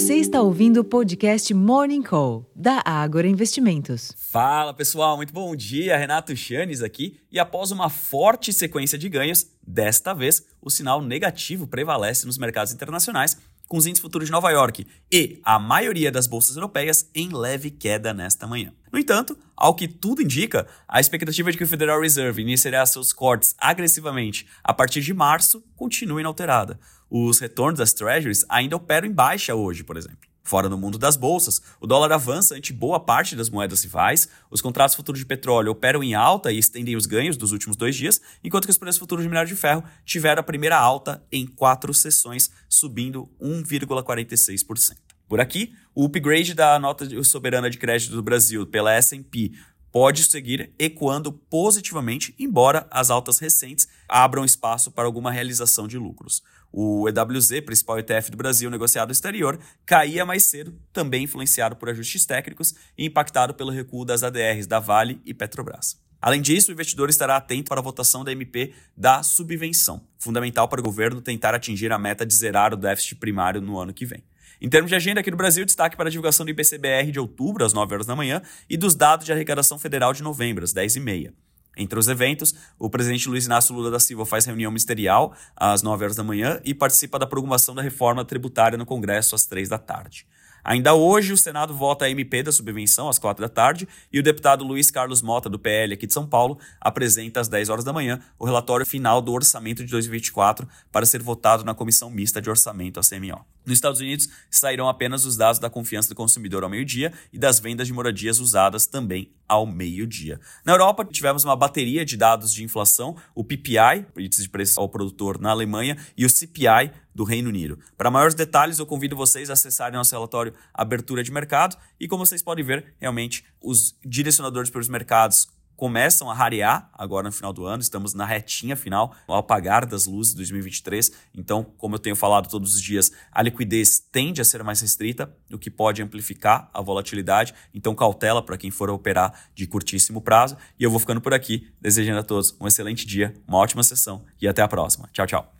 Você está ouvindo o podcast Morning Call, da Ágora Investimentos. Fala pessoal, muito bom dia. Renato Chanes aqui. E após uma forte sequência de ganhos, desta vez o sinal negativo prevalece nos mercados internacionais, com os índices futuros de Nova York e a maioria das bolsas europeias em leve queda nesta manhã. No entanto, ao que tudo indica, a expectativa de que o Federal Reserve iniciará seus cortes agressivamente a partir de março continua inalterada. Os retornos das treasuries ainda operam em baixa hoje, por exemplo. Fora no mundo das bolsas, o dólar avança ante boa parte das moedas rivais, os contratos futuros de petróleo operam em alta e estendem os ganhos dos últimos dois dias, enquanto que os preços futuros de minério de ferro tiveram a primeira alta em quatro sessões, subindo 1,46%. Por aqui, o upgrade da nota soberana de crédito do Brasil pela S&P pode seguir ecoando positivamente, embora as altas recentes abram espaço para alguma realização de lucros. O EWZ, principal ETF do Brasil negociado exterior, caía mais cedo, também influenciado por ajustes técnicos e impactado pelo recuo das ADRs da Vale e Petrobras. Além disso, o investidor estará atento para a votação da MP da subvenção, fundamental para o governo tentar atingir a meta de zerar o déficit primário no ano que vem. Em termos de agenda aqui no Brasil, destaque para a divulgação do IPCBR de outubro, às 9 horas da manhã, e dos dados de arrecadação federal de novembro, às 10 e meia. Entre os eventos, o presidente Luiz Inácio Lula da Silva faz reunião ministerial às 9 horas da manhã e participa da promulgação da reforma tributária no Congresso às 3 da tarde. Ainda hoje, o Senado vota a MP da subvenção às 4 da tarde e o deputado Luiz Carlos Mota, do PL aqui de São Paulo, apresenta às 10 horas da manhã o relatório final do orçamento de 2024 para ser votado na Comissão Mista de Orçamento, a CMO. Nos Estados Unidos, sairão apenas os dados da confiança do consumidor ao meio-dia e das vendas de moradias usadas também ao meio-dia. Na Europa, tivemos uma bateria de dados de inflação, o PPI, índice de preço ao produtor na Alemanha, e o CPI do Reino Unido. Para maiores detalhes, eu convido vocês a acessarem nosso relatório Abertura de Mercado e como vocês podem ver, realmente os direcionadores pelos mercados começam a rarear agora no final do ano, estamos na retinha final, ao apagar das luzes de 2023. Então, como eu tenho falado todos os dias, a liquidez tende a ser mais restrita, o que pode amplificar a volatilidade. Então, cautela para quem for operar de curtíssimo prazo. E eu vou ficando por aqui, desejando a todos um excelente dia, uma ótima sessão e até a próxima. Tchau, tchau.